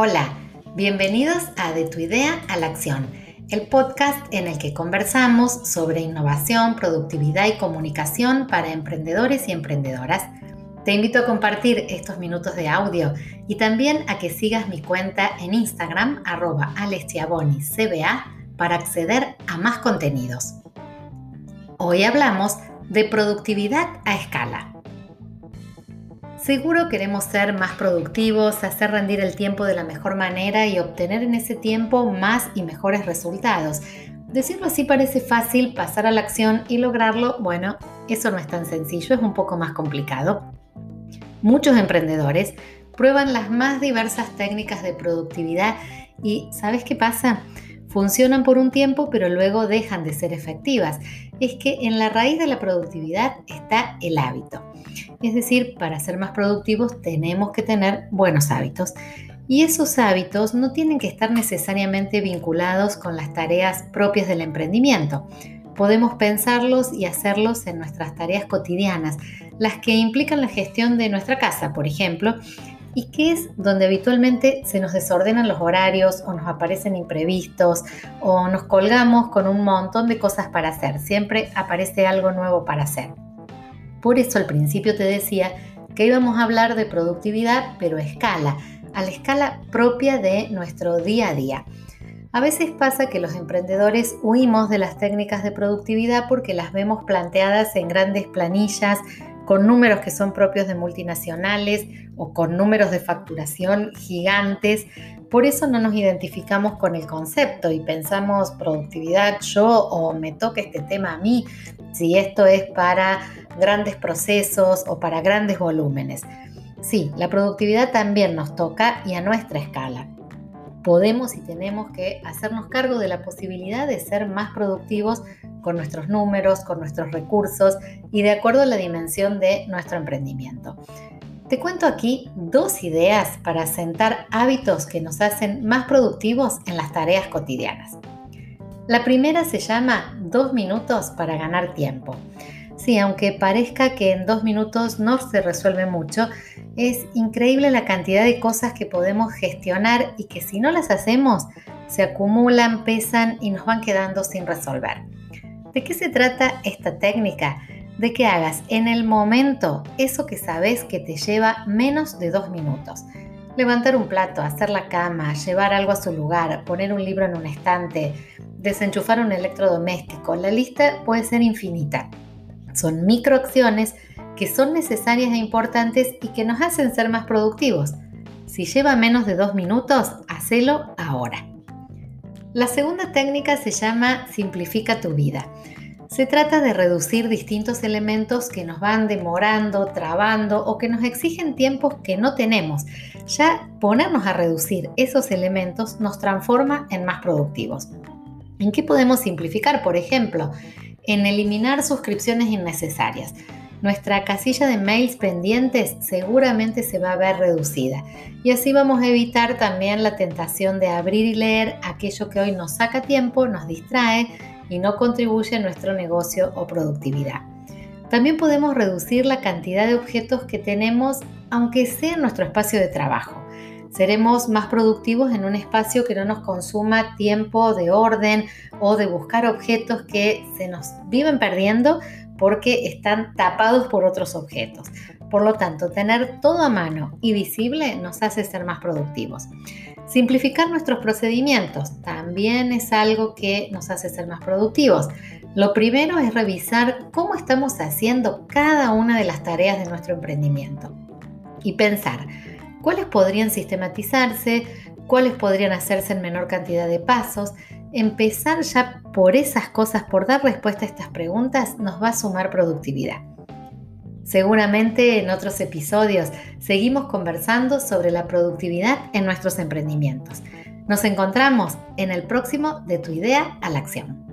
Hola, bienvenidos a De tu idea a la acción, el podcast en el que conversamos sobre innovación, productividad y comunicación para emprendedores y emprendedoras. Te invito a compartir estos minutos de audio y también a que sigas mi cuenta en Instagram arroba cba para acceder a más contenidos. Hoy hablamos de productividad a escala. Seguro queremos ser más productivos, hacer rendir el tiempo de la mejor manera y obtener en ese tiempo más y mejores resultados. Decirlo así parece fácil, pasar a la acción y lograrlo, bueno, eso no es tan sencillo, es un poco más complicado. Muchos emprendedores prueban las más diversas técnicas de productividad y ¿sabes qué pasa? Funcionan por un tiempo pero luego dejan de ser efectivas. Es que en la raíz de la productividad está el hábito. Es decir, para ser más productivos tenemos que tener buenos hábitos. Y esos hábitos no tienen que estar necesariamente vinculados con las tareas propias del emprendimiento. Podemos pensarlos y hacerlos en nuestras tareas cotidianas, las que implican la gestión de nuestra casa, por ejemplo, y que es donde habitualmente se nos desordenan los horarios o nos aparecen imprevistos o nos colgamos con un montón de cosas para hacer. Siempre aparece algo nuevo para hacer. Por eso al principio te decía que íbamos a hablar de productividad, pero a escala, a la escala propia de nuestro día a día. A veces pasa que los emprendedores huimos de las técnicas de productividad porque las vemos planteadas en grandes planillas con números que son propios de multinacionales o con números de facturación gigantes. Por eso no nos identificamos con el concepto y pensamos productividad yo o me toca este tema a mí, si esto es para grandes procesos o para grandes volúmenes. Sí, la productividad también nos toca y a nuestra escala. Podemos y tenemos que hacernos cargo de la posibilidad de ser más productivos con nuestros números, con nuestros recursos y de acuerdo a la dimensión de nuestro emprendimiento. Te cuento aquí dos ideas para asentar hábitos que nos hacen más productivos en las tareas cotidianas. La primera se llama dos minutos para ganar tiempo. Sí, aunque parezca que en dos minutos no se resuelve mucho, es increíble la cantidad de cosas que podemos gestionar y que si no las hacemos, se acumulan, pesan y nos van quedando sin resolver. ¿De qué se trata esta técnica? De que hagas en el momento eso que sabes que te lleva menos de dos minutos. Levantar un plato, hacer la cama, llevar algo a su lugar, poner un libro en un estante, desenchufar un electrodoméstico. La lista puede ser infinita. Son microacciones que son necesarias e importantes y que nos hacen ser más productivos. Si lleva menos de dos minutos, hacelo ahora. La segunda técnica se llama Simplifica tu vida. Se trata de reducir distintos elementos que nos van demorando, trabando o que nos exigen tiempos que no tenemos. Ya ponernos a reducir esos elementos nos transforma en más productivos. ¿En qué podemos simplificar? Por ejemplo, en eliminar suscripciones innecesarias. Nuestra casilla de mails pendientes seguramente se va a ver reducida y así vamos a evitar también la tentación de abrir y leer aquello que hoy nos saca tiempo, nos distrae y no contribuye a nuestro negocio o productividad. También podemos reducir la cantidad de objetos que tenemos aunque sea en nuestro espacio de trabajo. Seremos más productivos en un espacio que no nos consuma tiempo de orden o de buscar objetos que se nos viven perdiendo porque están tapados por otros objetos. Por lo tanto, tener todo a mano y visible nos hace ser más productivos. Simplificar nuestros procedimientos también es algo que nos hace ser más productivos. Lo primero es revisar cómo estamos haciendo cada una de las tareas de nuestro emprendimiento y pensar cuáles podrían sistematizarse, cuáles podrían hacerse en menor cantidad de pasos. Empezar ya por esas cosas, por dar respuesta a estas preguntas, nos va a sumar productividad. Seguramente en otros episodios seguimos conversando sobre la productividad en nuestros emprendimientos. Nos encontramos en el próximo de tu idea a la acción.